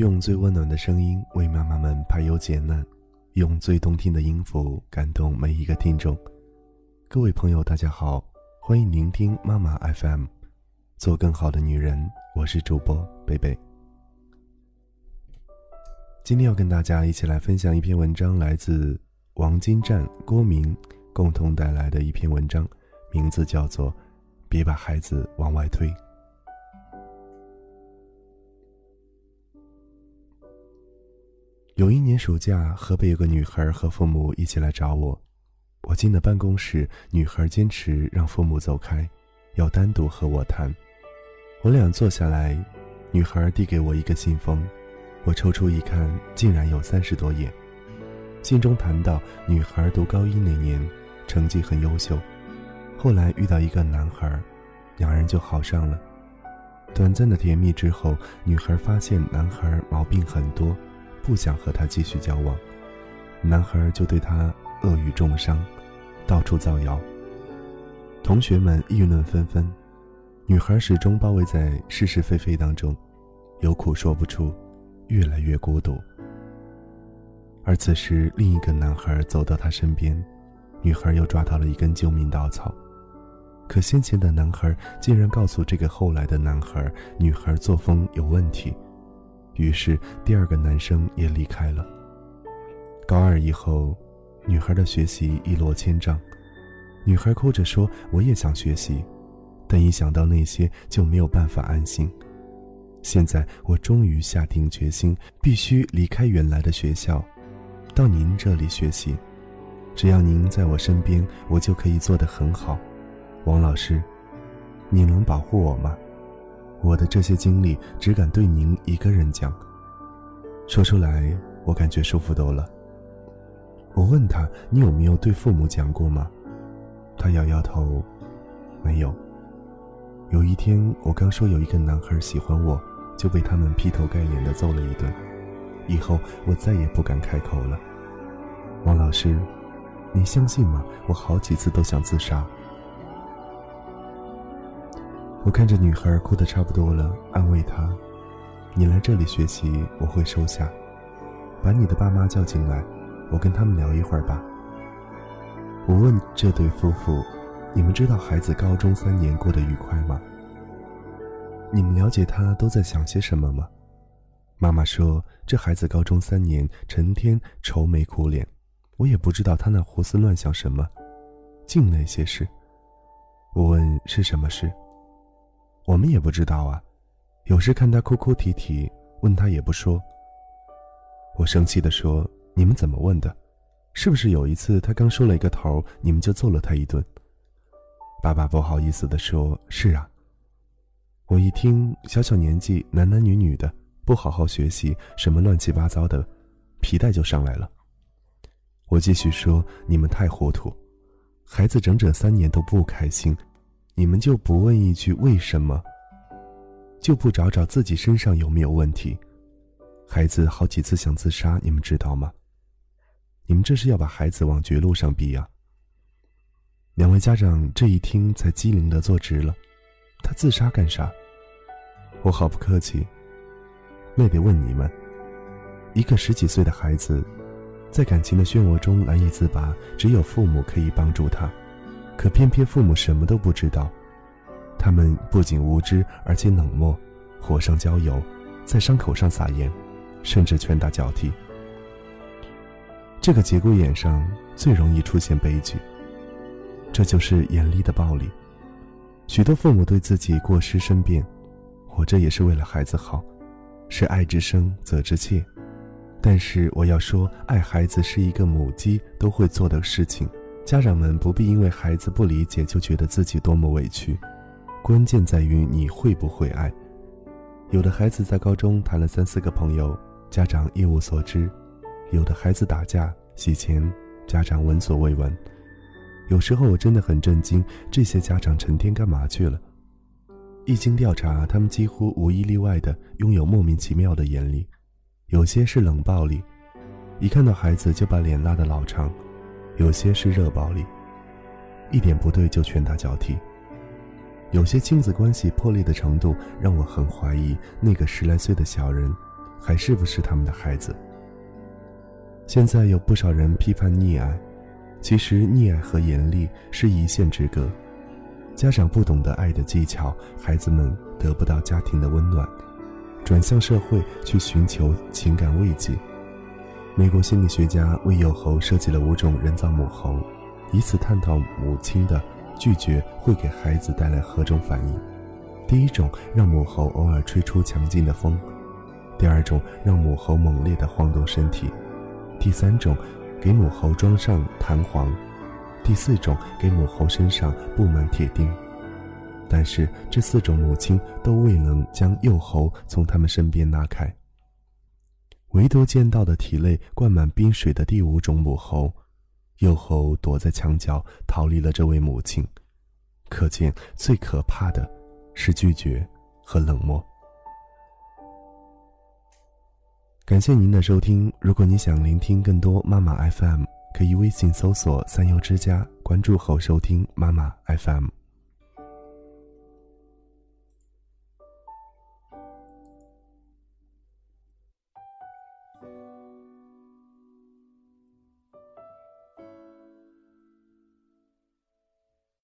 用最温暖的声音为妈妈们排忧解难，用最动听的音符感动每一个听众。各位朋友，大家好，欢迎聆听妈妈 FM，做更好的女人。我是主播贝贝。今天要跟大家一起来分享一篇文章，来自王金战、郭明共同带来的一篇文章，名字叫做《别把孩子往外推》。有一年暑假，河北有个女孩和父母一起来找我。我进了办公室，女孩坚持让父母走开，要单独和我谈。我俩坐下来，女孩递给我一个信封，我抽出一看，竟然有三十多页。信中谈到，女孩读高一那年，成绩很优秀，后来遇到一个男孩，两人就好上了。短暂的甜蜜之后，女孩发现男孩毛病很多。不想和他继续交往，男孩就对他恶语重伤，到处造谣。同学们议论纷纷，女孩始终包围在是是非非当中，有苦说不出，越来越孤独。而此时，另一个男孩走到她身边，女孩又抓到了一根救命稻草。可先前的男孩竟然告诉这个后来的男孩，女孩作风有问题。于是，第二个男生也离开了。高二以后，女孩的学习一落千丈。女孩哭着说：“我也想学习，但一想到那些，就没有办法安心。现在，我终于下定决心，必须离开原来的学校，到您这里学习。只要您在我身边，我就可以做得很好。王老师，你能保护我吗？”我的这些经历只敢对您一个人讲，说出来我感觉舒服多了。我问他：“你有没有对父母讲过吗？”他摇摇头，没有。有一天，我刚说有一个男孩喜欢我，就被他们劈头盖脸的揍了一顿。以后我再也不敢开口了。王老师，你相信吗？我好几次都想自杀。我看着女孩哭得差不多了，安慰她：“你来这里学习，我会收下。把你的爸妈叫进来，我跟他们聊一会儿吧。”我问这对夫妇：“你们知道孩子高中三年过得愉快吗？你们了解他都在想些什么吗？”妈妈说：“这孩子高中三年，成天愁眉苦脸，我也不知道他那胡思乱想什么，净那些事。”我问：“是什么事？”我们也不知道啊，有时看他哭哭啼啼，问他也不说。我生气地说：“你们怎么问的？是不是有一次他刚说了一个头，你们就揍了他一顿？”爸爸不好意思地说：“是啊。”我一听，小小年纪，男男女女的，不好好学习，什么乱七八糟的，皮带就上来了。我继续说：“你们太糊涂，孩子整整三年都不开心。”你们就不问一句为什么？就不找找自己身上有没有问题？孩子好几次想自杀，你们知道吗？你们这是要把孩子往绝路上逼啊！两位家长这一听才机灵的坐直了。他自杀干啥？我毫不客气，那得问你们。一个十几岁的孩子，在感情的漩涡中难以自拔，只有父母可以帮助他。可偏偏父母什么都不知道，他们不仅无知，而且冷漠，火上浇油，在伤口上撒盐，甚至拳打脚踢。这个节骨眼上最容易出现悲剧。这就是严厉的暴力。许多父母对自己过失申辩，我这也是为了孩子好，是爱之深责之切。但是我要说，爱孩子是一个母鸡都会做的事情。家长们不必因为孩子不理解就觉得自己多么委屈，关键在于你会不会爱。有的孩子在高中谈了三四个朋友，家长一无所知；有的孩子打架洗钱，家长闻所未闻。有时候我真的很震惊，这些家长成天干嘛去了？一经调查，他们几乎无一例外的拥有莫名其妙的严厉，有些是冷暴力，一看到孩子就把脸拉得老长。有些是热暴力，一点不对就拳打脚踢。有些亲子关系破裂的程度让我很怀疑，那个十来岁的小人，还是不是他们的孩子。现在有不少人批判溺爱，其实溺爱和严厉是一线之隔。家长不懂得爱的技巧，孩子们得不到家庭的温暖，转向社会去寻求情感慰藉。美国心理学家为幼猴设计了五种人造母猴，以此探讨母亲的拒绝会给孩子带来何种反应。第一种，让母猴偶尔吹出强劲的风；第二种，让母猴猛烈地晃动身体；第三种，给母猴装上弹簧；第四种，给母猴身上布满铁钉。但是这四种母亲都未能将幼猴从他们身边拉开。唯独见到的体内灌满冰水的第五种母猴，幼猴躲在墙角逃离了这位母亲。可见最可怕的是拒绝和冷漠。感谢您的收听。如果你想聆听更多妈妈 FM，可以微信搜索“三优之家”，关注后收听妈妈 FM。